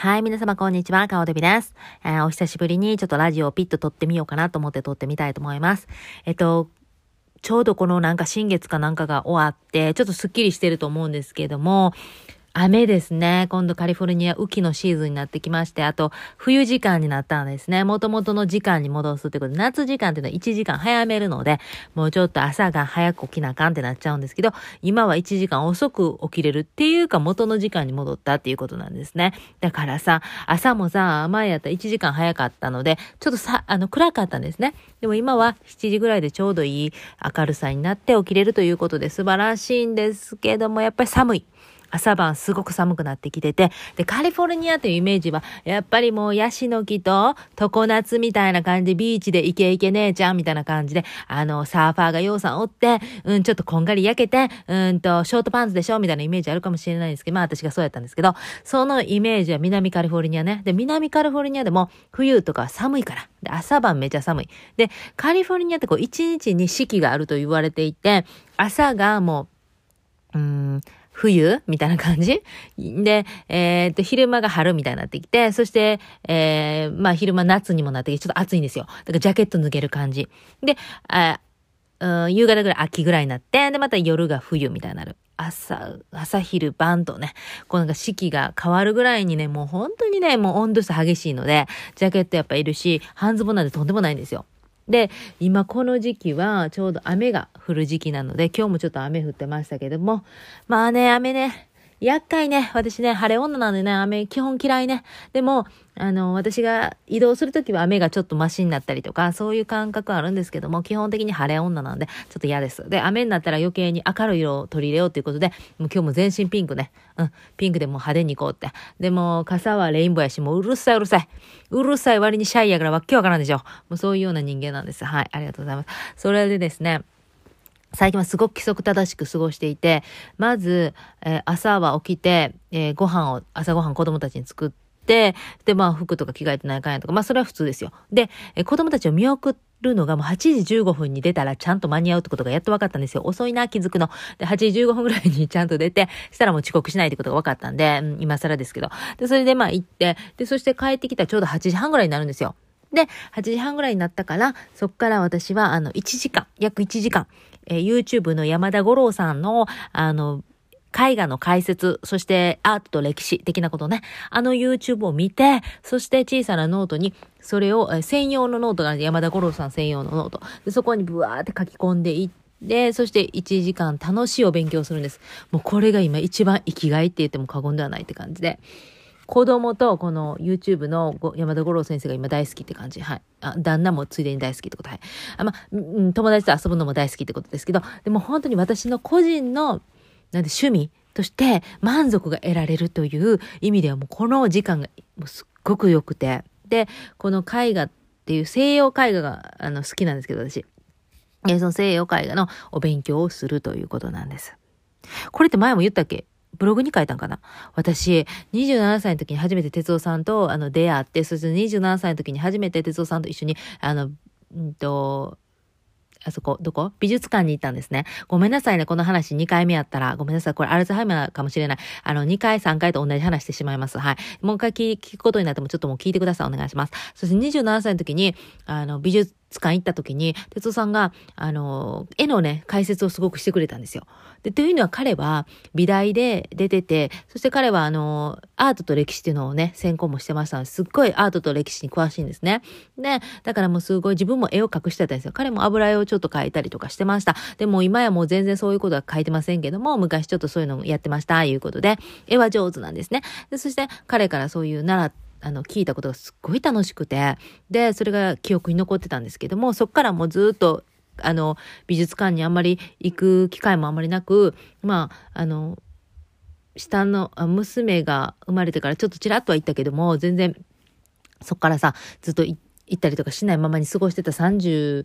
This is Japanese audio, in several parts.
はい、皆様こんにちは、顔デビです、えー、お久しぶりにちょっとラジオをピッと撮ってみようかなと思って撮ってみたいと思います。えっと、ちょうどこのなんか新月かなんかが終わって、ちょっとスッキリしてると思うんですけれども、雨ですね。今度カリフォルニア雨季のシーズンになってきまして、あと冬時間になったんですね。元々の時間に戻すってことで、夏時間っていうのは1時間早めるので、もうちょっと朝が早く起きなあかんってなっちゃうんですけど、今は1時間遅く起きれるっていうか元の時間に戻ったっていうことなんですね。だからさ、朝もさ、前やったら1時間早かったので、ちょっとさ、あの暗かったんですね。でも今は7時ぐらいでちょうどいい明るさになって起きれるということで素晴らしいんですけども、やっぱり寒い。朝晩すごく寒くなってきてて、で、カリフォルニアというイメージは、やっぱりもうヤシの木と常夏みたいな感じ、ビーチでイケイケ姉ちゃんみたいな感じで、あの、サーファーがようさんおって、うん、ちょっとこんがり焼けて、うんと、ショートパンツでしょみたいなイメージあるかもしれないんですけど、まあ私がそうやったんですけど、そのイメージは南カリフォルニアね。で、南カリフォルニアでも冬とか寒いから。で、朝晩めちゃ寒い。で、カリフォルニアってこう、一日に四季があると言われていて、朝がもう、うん、冬みたいな感じ？で、えー、っと、昼間が春みたいになってきて、そして、えー、まあ昼間夏にもなってきて、ちょっと暑いんですよ。だからジャケット脱げる感じ。で、あうん、夕方ぐらい秋ぐらいになって、で、また夜が冬みたいになる。朝、朝昼晩とね、こうなんか四季が変わるぐらいにね、もう本当にね、もう温度差激しいので、ジャケットやっぱいるし、半ズボンなんてとんでもないんですよ。で、今この時期はちょうど雨が降る時期なので、今日もちょっと雨降ってましたけども、まあね、雨ね、厄介ね。私ね、晴れ女なんでね、雨基本嫌いね。でも、あの、私が移動するときは雨がちょっとマシになったりとか、そういう感覚あるんですけども、基本的に晴れ女なんで、ちょっと嫌です。で、雨になったら余計に明るい色を取り入れようということで、もう今日も全身ピンクね。うん、ピンクでも派手に行こうって。でも、傘はレインボーやし、もううるさいうるさい。うるさい割にシャイやからわっけわからんでしょ。もうそういうような人間なんです。はい、ありがとうございます。それでですね、最近はすごく規則正しく過ごしていて、まず、えー、朝は起きて、えー、ご飯を、朝ご飯子供たちに作って、で、まあ、服とか着替えてないかんやとか、まあ、それは普通ですよ。で、えー、子供たちを見送るのがもう8時15分に出たらちゃんと間に合うってことがやっと分かったんですよ。遅いな、気づくの。で、8時15分ぐらいにちゃんと出て、したらもう遅刻しないってことが分かったんで、うん、今更ですけど。で、それでまあ行って、で、そして帰ってきたらちょうど8時半ぐらいになるんですよ。で、8時半ぐらいになったから、そっから私は、あの、1時間、約1時間、えー、YouTube の山田五郎さんの、あの、絵画の解説、そしてアートと歴史的なことね。あの YouTube を見て、そして小さなノートに、それを、え専用のノートが山田五郎さん専用のノート。でそこにブワーって書き込んでいって、そして1時間楽しいお勉強するんです。もうこれが今一番生きがいって言っても過言ではないって感じで。子供とこの YouTube の山田五郎先生が今大好きって感じ。はい。あ、旦那もついでに大好きってこと。はい。あ、まあ友達と遊ぶのも大好きってことですけど、でも本当に私の個人の、なんで趣味として満足が得られるという意味ではもうこの時間がもうすっごく良くて。で、この絵画っていう西洋絵画があの好きなんですけど、私。その西洋絵画のお勉強をするということなんです。これって前も言ったっけ？ブログに書いたんかな？私、27歳の時に初めて哲夫さんと、あの、出会って、そして27歳の時に初めて哲夫さんと一緒に、あの、んと、あそこ、どこ？美術館に行ったんですね。ごめんなさいね。この話2回目やったら。ごめんなさい。これアルツハイマーかもしれない。あの、2回、3回と同じ話してしまいます。はい。もう一回聞くことになってもちょっともう聞いてください。お願いします。そして27歳の時に、あの、美術館行った時に、哲夫さんが、あの、絵のね、解説をすごくしてくれたんですよ。で、というのは彼は美大で出てて、そして彼はあの、アートと歴史っていうのをね、専攻もしてましたので、すっごいアートと歴史に詳しいんですね。で、だからもうすごい自分も絵を描くしてたんですよ。彼も油絵をちょっと描いたりとかしてました。でも今やもう全然そういうことは描いてませんけども、昔ちょっとそういうのをやってました、いうことで、絵は上手なんですね。でそして彼からそういう習って、あの、聞いたことがすっごい楽しくて、で、それが記憶に残ってたんですけども、そっからもうずっとあの、美術館にあんまり行く機会もあんまりなく、まあ、あの、下の娘が生まれてからちょっとちらっとは行ったけども、全然、そっからさ、ずっと行ったりとかしないままに過ごしてた30、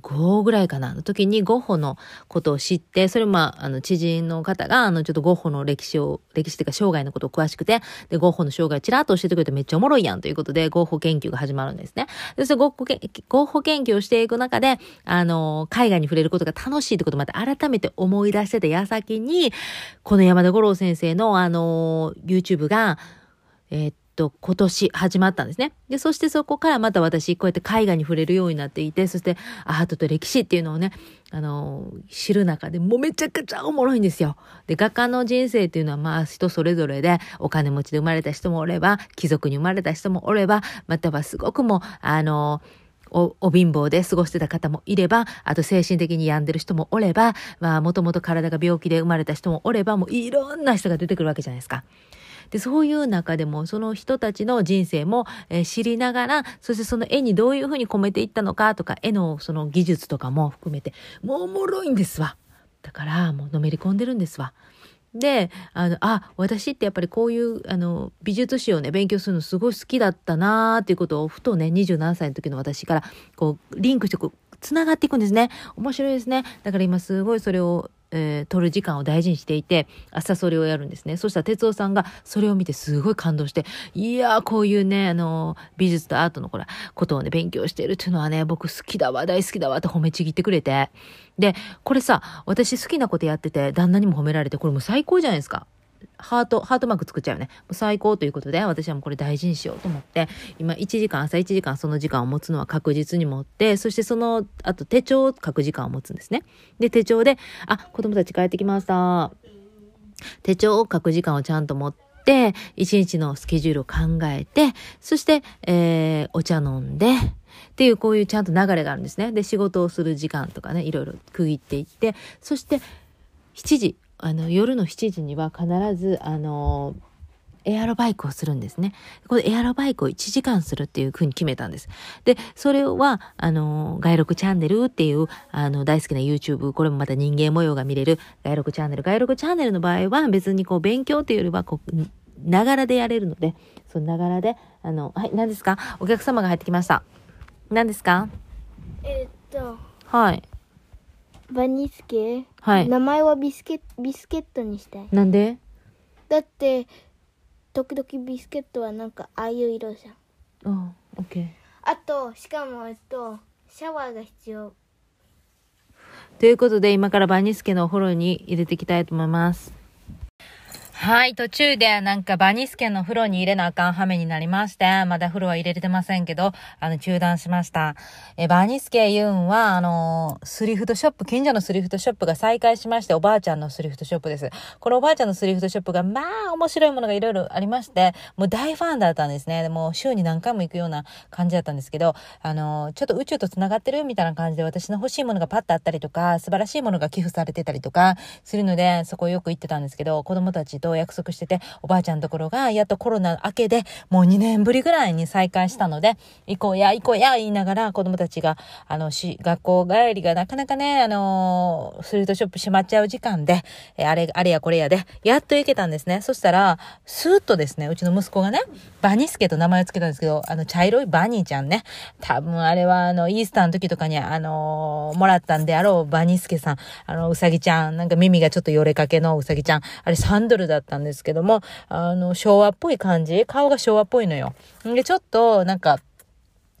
5ぐらいかな？の時にゴッホのことを知って、それまあ、あの、知人の方が、あの、ちょっとゴッホの歴史を、歴史っていうか生涯のことを詳しくて、で、ゴッホの生涯をちらっと教えてくれてめっちゃおもろいやんということで、ゴッホ研究が始まるんですね。で、それゴッホけ、ゴッホ研究をしていく中で、あの、海外に触れることが楽しいってことまた改めて思い出してた矢先に、この山田五郎先生の、あの、YouTube が、えー、っと、今年始まったんですね。で、そしてそこからまた私、こうやって絵画に触れるようになっていて、そしてアートと歴史っていうのをね、あの、知る中でもうめちゃくちゃおもろいんですよ。で、画家の人生っていうのはまあ人それぞれで、お金持ちで生まれた人もおれば、貴族に生まれた人もおれば、またはすごくもう、あの、お、お貧乏で過ごしてた方もいれば、あと精神的に病んでる人もおれば、まあ、もともと体が病気で生まれた人もおれば、もういろんな人が出てくるわけじゃないですか。で、そういう中でも、その人たちの人生も、えー、知りながら、そしてその絵にどういうふうに込めていったのかとか、絵のその技術とかも含めて、もうおもろいんですわ。だから、もうのめり込んでるんですわ。で、あの、あ、私ってやっぱりこういう、あの、美術史をね、勉強するのすごい好きだったなーっていうことを、ふとね、27歳の時の私から、こう、リンクして、こう、繋がっていくんですね。面白いですね。だから今すごいそれを、えー、取る時間を大事にしていて、朝それをやるんですね。そしたら哲夫さんがそれを見てすごい感動して、いやー、こういうね、あのー、美術とアートのこれ、ことをね、勉強してるっていうのはね、僕好きだわ、大好きだわって褒めちぎってくれて。で、これさ、私好きなことやってて、旦那にも褒められて、これもう最高じゃないですか。ハート、ハートマーク作っちゃうよね。もう最高ということで、私はもうこれ大事にしようと思って、今1時間、朝1時間その時間を持つのは確実に持って、そしてその、あと手帳を書く時間を持つんですね。で、手帳で、あ、子供たち帰ってきました。手帳を書く時間をちゃんと持って、一日のスケジュールを考えて、そして、えー、お茶飲んで、っていうこういうちゃんと流れがあるんですね。で、仕事をする時間とかね、いろいろ区切っていって、そして7時、あの、夜の7時には必ず、あの、エアロバイクをするんですね。これエアロバイクを1時間するっていう風に決めたんです。で、それは、あの、外録チャンネルっていう、あの、大好きな YouTube、これもまた人間模様が見れる外録チャンネル。外録チャンネルの場合は別にこう勉強っていうよりは、こう、ながらでやれるので、そのながらで、あの、はい、何ですか？お客様が入ってきました。何ですか？えー、っと。はい。バニスケはい。名前はビスケビスケットにしたい。なんで？だって、時々ビスケットはなんかああいう色じゃん。ああ、オッケー。あと、しかも、えっと、シャワーが必要。ということで、今からバニスケのお風呂に入れていきたいと思います。はい、途中でなんかバニスケの風呂に入れなあかん羽目になりまして、まだ風呂は入れれてませんけど、あの、中断しました。え、バニスケ言うんは、あの、スリフトショップ、近所のスリフトショップが再開しまして、おばあちゃんのスリフトショップです。このおばあちゃんのスリフトショップが、まあ、面白いものがいろいろありまして、もう大ファンだったんですね。でも、週に何回も行くような感じだったんですけど、あの、ちょっと宇宙と繋がってるみたいな感じで、私の欲しいものがパッとあったりとか、素晴らしいものが寄付されてたりとか、するので、そこよく行ってたんですけど、子供たちと約束してて、おばあちゃんところが、やっとコロナ明けで、もう2年ぶりぐらいに再開したので、行こうや、行こうや、言いながら、子供たちが、あの、し、学校帰りがなかなかね、あのスリートショップ閉まっちゃう時間で、えあれ、あれやこれやで、やっと行けたんですね。そしたら、スーッとですね、うちの息子がね、バニスケと名前を付けたんですけど、あの、茶色いバニーちゃんね。多分あれは、あの、イースターの時とかに、あのもらったんであろう、バニスケさん。あの、うさぎちゃん。なんか耳がちょっとよれかけのうさぎちゃん。あれ3ドルだったんですけども、あの、昭和っぽい感じ？顔が昭和っぽいのよ。で、ちょっと、なんか、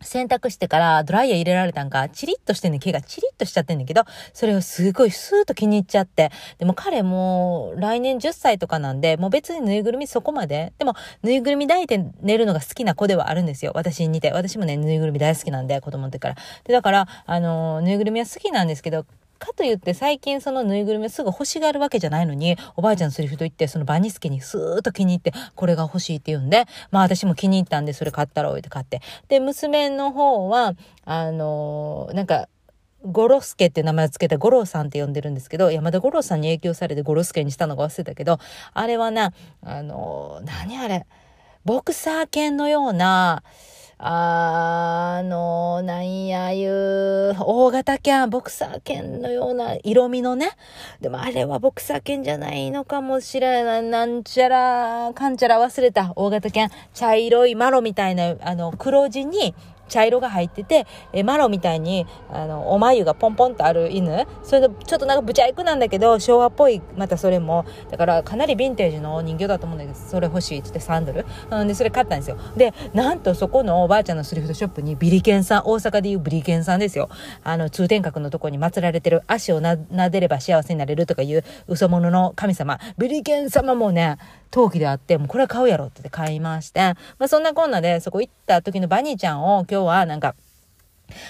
洗濯してからドライヤー入れられたんか、チリッとしてんね、毛がチリッとしちゃってんだけど、それをすごいスーッと気に入っちゃって。でも彼も来年10歳とかなんで、もう別にぬいぐるみそこまで。でも、ぬいぐるみ抱いて寝るのが好きな子ではあるんですよ。私に似て。私もね、ぬいぐるみ大好きなんで、子供の時から。で、だから、あの、ぬいぐるみは好きなんですけど、かといって最近そのぬいぐるみすぐ欲しがるわけじゃないのに、おばあちゃんのセリフと言って、そのバニスケにスーッと気に入って、これが欲しいって言うんで、まあ私も気に入ったんで、それ買ったろうって買って。で、娘の方は、あのー、なんか、ゴロスケって名前を付けたゴロさんって呼んでるんですけど、山田五郎さんに影響されてゴロスケにしたのが忘れたけど、あれはな、あのー、何あれ、ボクサー犬のような、あの、なんやいう、大型犬、ボクサー犬のような色味のね。でもあれはボクサー犬じゃないのかもしれない。なんちゃら、かんちゃら忘れた。大型犬。茶色いマロみたいな、あの、黒地に、茶色が入ってて、えマロみたいに、あの、お眉がポンポンとある犬。それで、ちょっとなんかブチャイクなんだけど、昭和っぽい、またそれも。だから、かなりヴィンテージの人形だと思うんだけど、それ欲しいって言って3ドル。うんで、それ買ったんですよ。で、なんとそこのおばあちゃんのスリフトショップにビリケンさん、大阪でいうビリケンさんですよ。あの、通天閣のとこに祀られてる足をな、撫でれば幸せになれるとかいう嘘物の神様。ビリケン様もね、陶器であって、もうこれは買うやろって買いまして、まあそんなこんなで、そこ行った時のバニーちゃんを今日はなんか、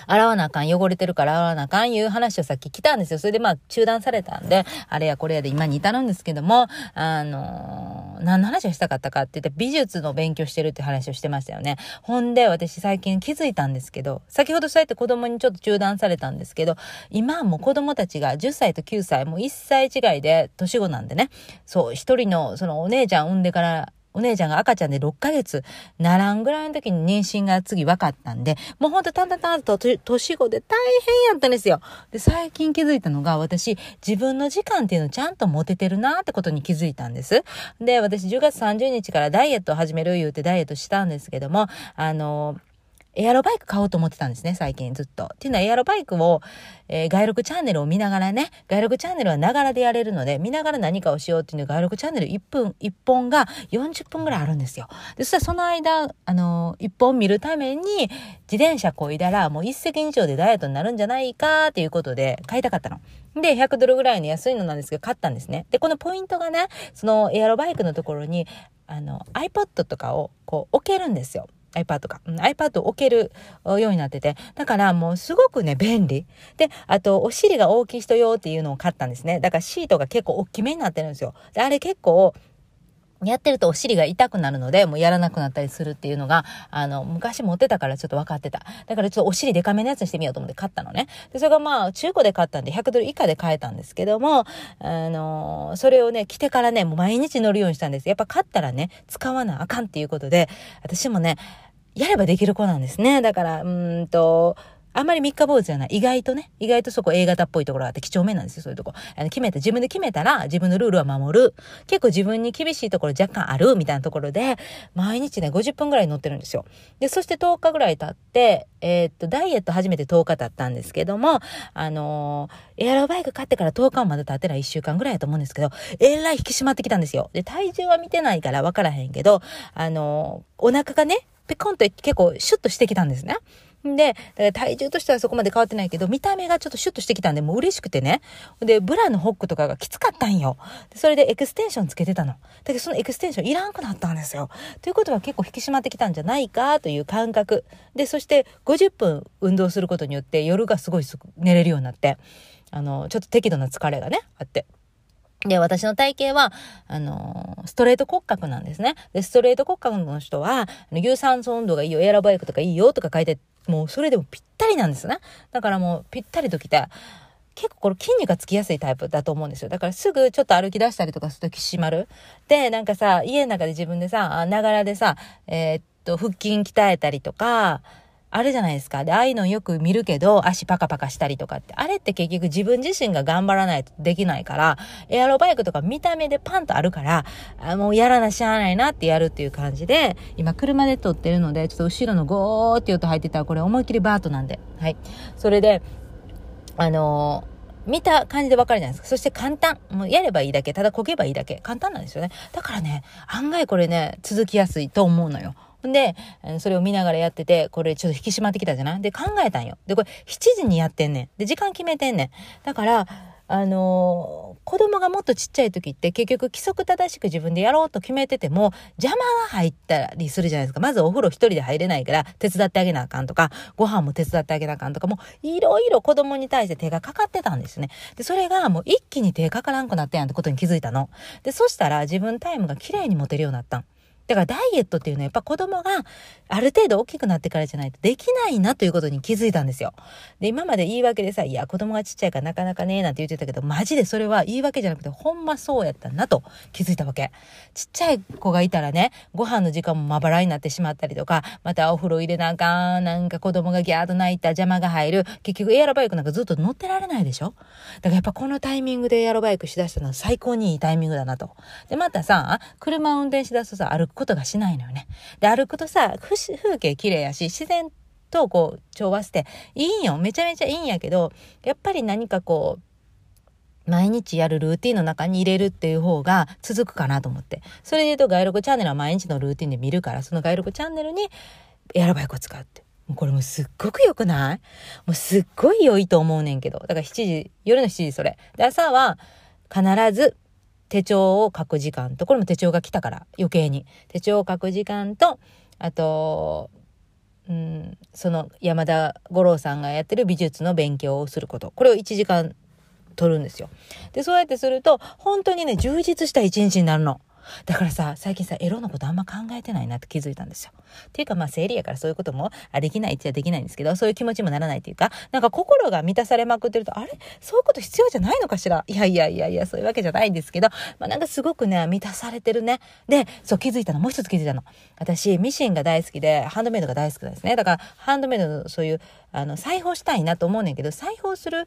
洗わなあかん、汚れてるから洗わなあかんいう話をさっき来たんですよ。それでまあ中断されたんで、あれやこれやで今に至るんですけども、あのー、何の話をしたかったかって言って美術の勉強してるって話をしてましたよね。ほんで私最近気づいたんですけど、先ほどそうやって子供にちょっと中断されたんですけど、今はもう子供たちが10歳と9歳、もう1歳違いで年子なんでね、そう、一人のそのお姉ちゃん産んでからお姉ちゃんが赤ちゃんで6ヶ月ならんぐらいの時に妊娠が次分かったんで、もうほんとたんたんたんと年子で大変やったんですよ。で、最近気づいたのが私、自分の時間っていうのちゃんと持ててるなってことに気づいたんです。で、私10月30日からダイエットを始める言うてダイエットしたんですけども、あのーエアロバイク買おうと思ってたんですね、最近ずっと。っていうのはエアロバイクを、えー、外録チャンネルを見ながらね、外録チャンネルはながらでやれるので、見ながら何かをしようっていうの外録チャンネル1分、1本が40分ぐらいあるんですよ。で、そしたらその間、あのー、1本見るために自転車こいだらもう一石二鳥でダイエットになるんじゃないかっていうことで買いたかったの。で、100ドルぐらいの安いのなんですけど、買ったんですね。で、このポイントがね、そのエアロバイクのところに、あの、iPod とかをこう置けるんですよ。iPad か。iPad を置けるようになってて。だからもうすごくね、便利。で、あと、お尻が大きい人用っていうのを買ったんですね。だからシートが結構大きめになってるんですよ。で、あれ結構、やってるとお尻が痛くなるので、もうやらなくなったりするっていうのが、あの、昔持ってたからちょっと分かってた。だからちょっとお尻デカめのやつにしてみようと思って買ったのね。で、それがまあ、中古で買ったんで100ドル以下で買えたんですけども、あの、それをね、着てからね、もう毎日乗るようにしたんです。やっぱ買ったらね、使わなあかんっていうことで、私もね、やればできる子なんですね。だから、うーんと、あんまり三日坊主じゃない。意外とね、意外とそこ A 型っぽいところがあって、几帳面なんですよ、そういうとこ。あの決めて、自分で決めたら、自分のルールは守る。結構自分に厳しいところ若干ある、みたいなところで、毎日ね、50分ぐらい乗ってるんですよ。で、そして10日ぐらい経って、えー、っと、ダイエット始めて10日経ったんですけども、あのー、エアロバイク買ってから10日まで経ってない1週間ぐらいやと思うんですけど、えらい引き締まってきたんですよ。で、体重は見てないから分からへんけど、あのー、お腹がね、ペコンと結構シュッとしてきたんですね。で、体重としてはそこまで変わってないけど、見た目がちょっとシュッとしてきたんで、もう嬉しくてね。で、ブラのホックとかがきつかったんよ。それでエクステンションつけてたの。だけどそのエクステンションいらんくなったんですよ。ということは結構引き締まってきたんじゃないかという感覚。で、そして50分運動することによって夜がすごい寝れるようになって、あの、ちょっと適度な疲れがね、あって。で、私の体型は、あのー、ストレート骨格なんですね。で、ストレート骨格の人は、有酸素運動がいいよ、エアロバイクとかいいよとか書いて、もうそれでもぴったりなんですね。だからもうぴったりときて、結構これ筋肉がつきやすいタイプだと思うんですよ。だからすぐちょっと歩き出したりとかするとき締まる。で、なんかさ、家の中で自分でさ、ながらでさ、えー、っと、腹筋鍛えたりとか、あるじゃないですか。で、ああいうのよく見るけど、足パカパカしたりとかって、あれって結局自分自身が頑張らないとできないから、エアロバイクとか見た目でパンとあるから、あもうやらなしゃあないなってやるっていう感じで、今車で撮ってるので、ちょっと後ろのゴーって音入ってたら、これ思いっきりバートなんで。はい。それで、あのー見た感じでわかるじゃないですか。そして簡単。もうやればいいだけ。ただこげばいいだけ。簡単なんですよね。だからね、案外これね、続きやすいと思うのよ。で、それを見ながらやってて、これちょっと引き締まってきたじゃない？で、考えたんよ。で、これ7時にやってんねん。で、時間決めてんねん。だから、あのー、子供がもっとちっちゃい時って結局規則正しく自分でやろうと決めてても邪魔が入ったりするじゃないですか。まずお風呂一人で入れないから手伝ってあげなあかんとか、ご飯も手伝ってあげなあかんとか、もういろいろ子供に対して手がかかってたんですね。で、それがもう一気に手かからんくなったやんってことに気づいたの。で、そしたら自分タイムが綺麗に持てるようになったん。だからダイエットっていうのはやっぱ子供がある程度大きくなってからじゃないとできないなということに気づいたんですよ。で、今まで言い訳でさ、いや、子供がちっちゃいからなかなかね、なんて言ってたけど、マジでそれは言い訳じゃなくて、ほんまそうやったなと気づいたわけ。ちっちゃい子がいたらね、ご飯の時間もまばらになってしまったりとか、またお風呂入れなあかん、なんか子供がギャーと泣いた邪魔が入る。結局エアロバイクなんかずっと乗ってられないでしょ？だからやっぱこのタイミングでエアロバイクしだしたのは最高にいいタイミングだなと。で、またさ、車を運転しだすとさ、歩くことがしないのよね。で、歩くとさ、風景綺麗やし、自然とこう調和していいんよ。めちゃめちゃいいんやけど、やっぱり何かこう、毎日やるルーティンの中に入れるっていう方が続くかなと思って。それで言うと、外録チャンネルは毎日のルーティンで見るから、その外録チャンネルにエアロバイクを使うって。もうこれもすっごく良くない？もうすっごい良いと思うねんけど。だから7時、夜の7時それ。で、朝は必ず手帳を書く時間と、これも手帳が来たから余計に。手帳を書く時間と、あと、うん、その山田五郎さんがやってる美術の勉強をすること。これを1時間取るんですよ。で、そうやってすると、本当にね、充実した一日になるの。だからさ、最近さ、エロのことあんま考えてないなって気づいたんですよ。っていうかまあ生理やからそういうこともあできないっちゃできないんですけど、そういう気持ちもならないっていうか、なんか心が満たされまくってると、あれ？そういうこと必要じゃないのかしら？いやいやいやいや、そういうわけじゃないんですけど、まあなんかすごくね、満たされてるね。で、そう気づいたの、もう一つ気づいたの。私、ミシンが大好きで、ハンドメイドが大好きなんですね。だから、ハンドメイドのそういう、あの、裁縫したいなと思うねんけど、裁縫する、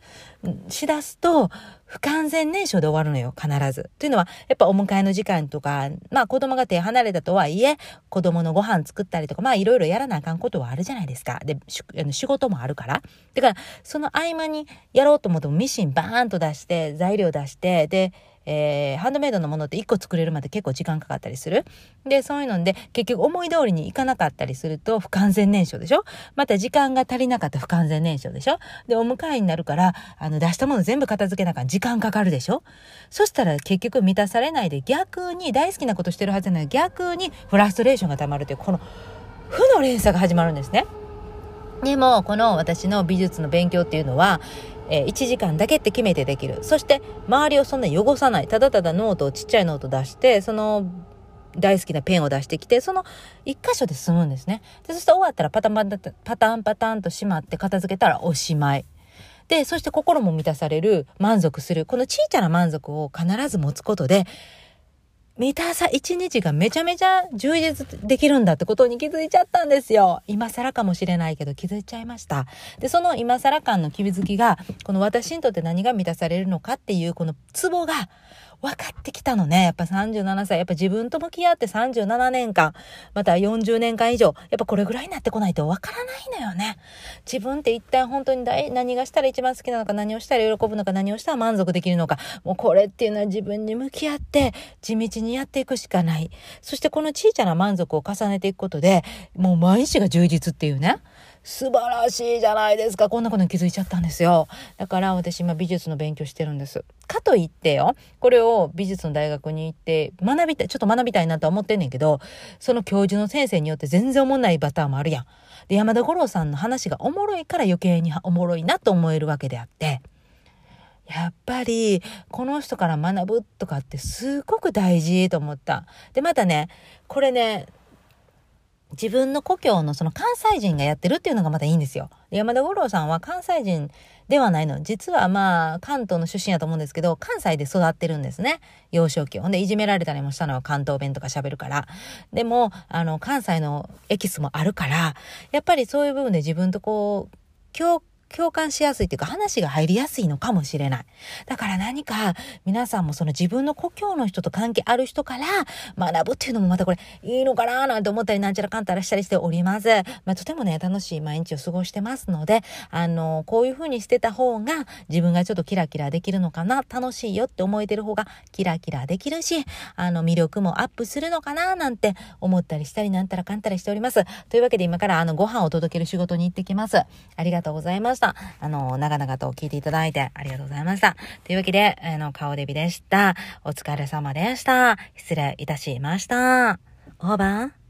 しだすと、不完全燃焼で終わるのよ、必ず。というのは、やっぱお迎えの時間とか、まあ子供が手離れたとはいえ、子供のご飯作ったりとか、まあいろいろやらなあかんことはあるじゃないですか。で、仕事もあるから。だから、その合間にやろうと思ってもミシンバーンと出して、材料出して、で、えー、ハンドメイドのものって1個作れるまで結構時間かかったりする。で、そういうので、結局思い通りにいかなかったりすると不完全燃焼でしょ？また時間が足りなかった不完全燃焼でしょ？で、お迎えになるから、あの、出したもの全部片付けなか時間かかるでしょ？そしたら結局満たされないで逆に大好きなことしてるはずなのに逆にフラストレーションが溜まるという、この負の連鎖が始まるんですね。でも、この私の美術の勉強っていうのは、えー、1時間だけって決めてできる。そして、周りをそんな汚さない。ただただノートをちっちゃいノート出して、その、大好きなペンを出してきて、その1箇所で済むんですね。で、そして終わったらパタンパタン、パタンパタンとしまって片付けたらおしまい。で、そして心も満たされる、満足する、この小さな満足を必ず持つことで、満たさ、一日がめちゃめちゃ充実できるんだってことに気づいちゃったんですよ。今更かもしれないけど気づいちゃいました。で、その今更感の気づきが、この私にとって何が満たされるのかっていうこのツボが、分かってきたのね。やっぱ37歳。やっぱ自分と向き合って37年間、また40年間以上、やっぱこれぐらいになってこないと分からないのよね。自分って一体本当に何がしたら一番好きなのか、何をしたら喜ぶのか、何をしたら満足できるのか。もうこれっていうのは自分に向き合って地道にやっていくしかない。そしてこの小さな満足を重ねていくことで、もう毎日が充実っていうね。素晴らしいじゃないですか。こんなことに気づいちゃったんですよ。だから私今美術の勉強してるんです。かといってよ、これを美術の大学に行って学びたい、ちょっと学びたいなとは思ってんねんけど、その教授の先生によって全然おもんないパターンもあるやん。で、山田五郎さんの話がおもろいから余計におもろいなと思えるわけであって、やっぱりこの人から学ぶとかってすごく大事と思った。で、またね、これね、自分の故郷のその関西人がやってるっていうのがまたいいんですよ。山田五郎さんは関西人ではないの。実はまあ、関東の出身やと思うんですけど、関西で育ってるんですね。幼少期。ほんで、いじめられたりもしたのは関東弁とか喋るから。でも、あの、関西のエキスもあるから、やっぱりそういう部分で自分とこう、共共感しやすいっていうか話が入りやすいのかもしれない。だから何か皆さんもその自分の故郷の人と関係ある人から学ぶっていうのもまたこれいいのかななんて思ったりなんちゃらかんたらしたりしております。まあ、とてもね、楽しい毎日を過ごしてますので、あの、こういう風にしてた方が自分がちょっとキラキラできるのかな、楽しいよって思えてる方がキラキラできるし、あの、魅力もアップするのかななんて思ったりしたりなんたらかんたらしております。というわけで今からあの、ご飯を届ける仕事に行ってきます。ありがとうございますました。あの、長々と聞いていただいてありがとうございました。というわけで、あの、顔デビでした。お疲れ様でした。失礼いたしました。オーバー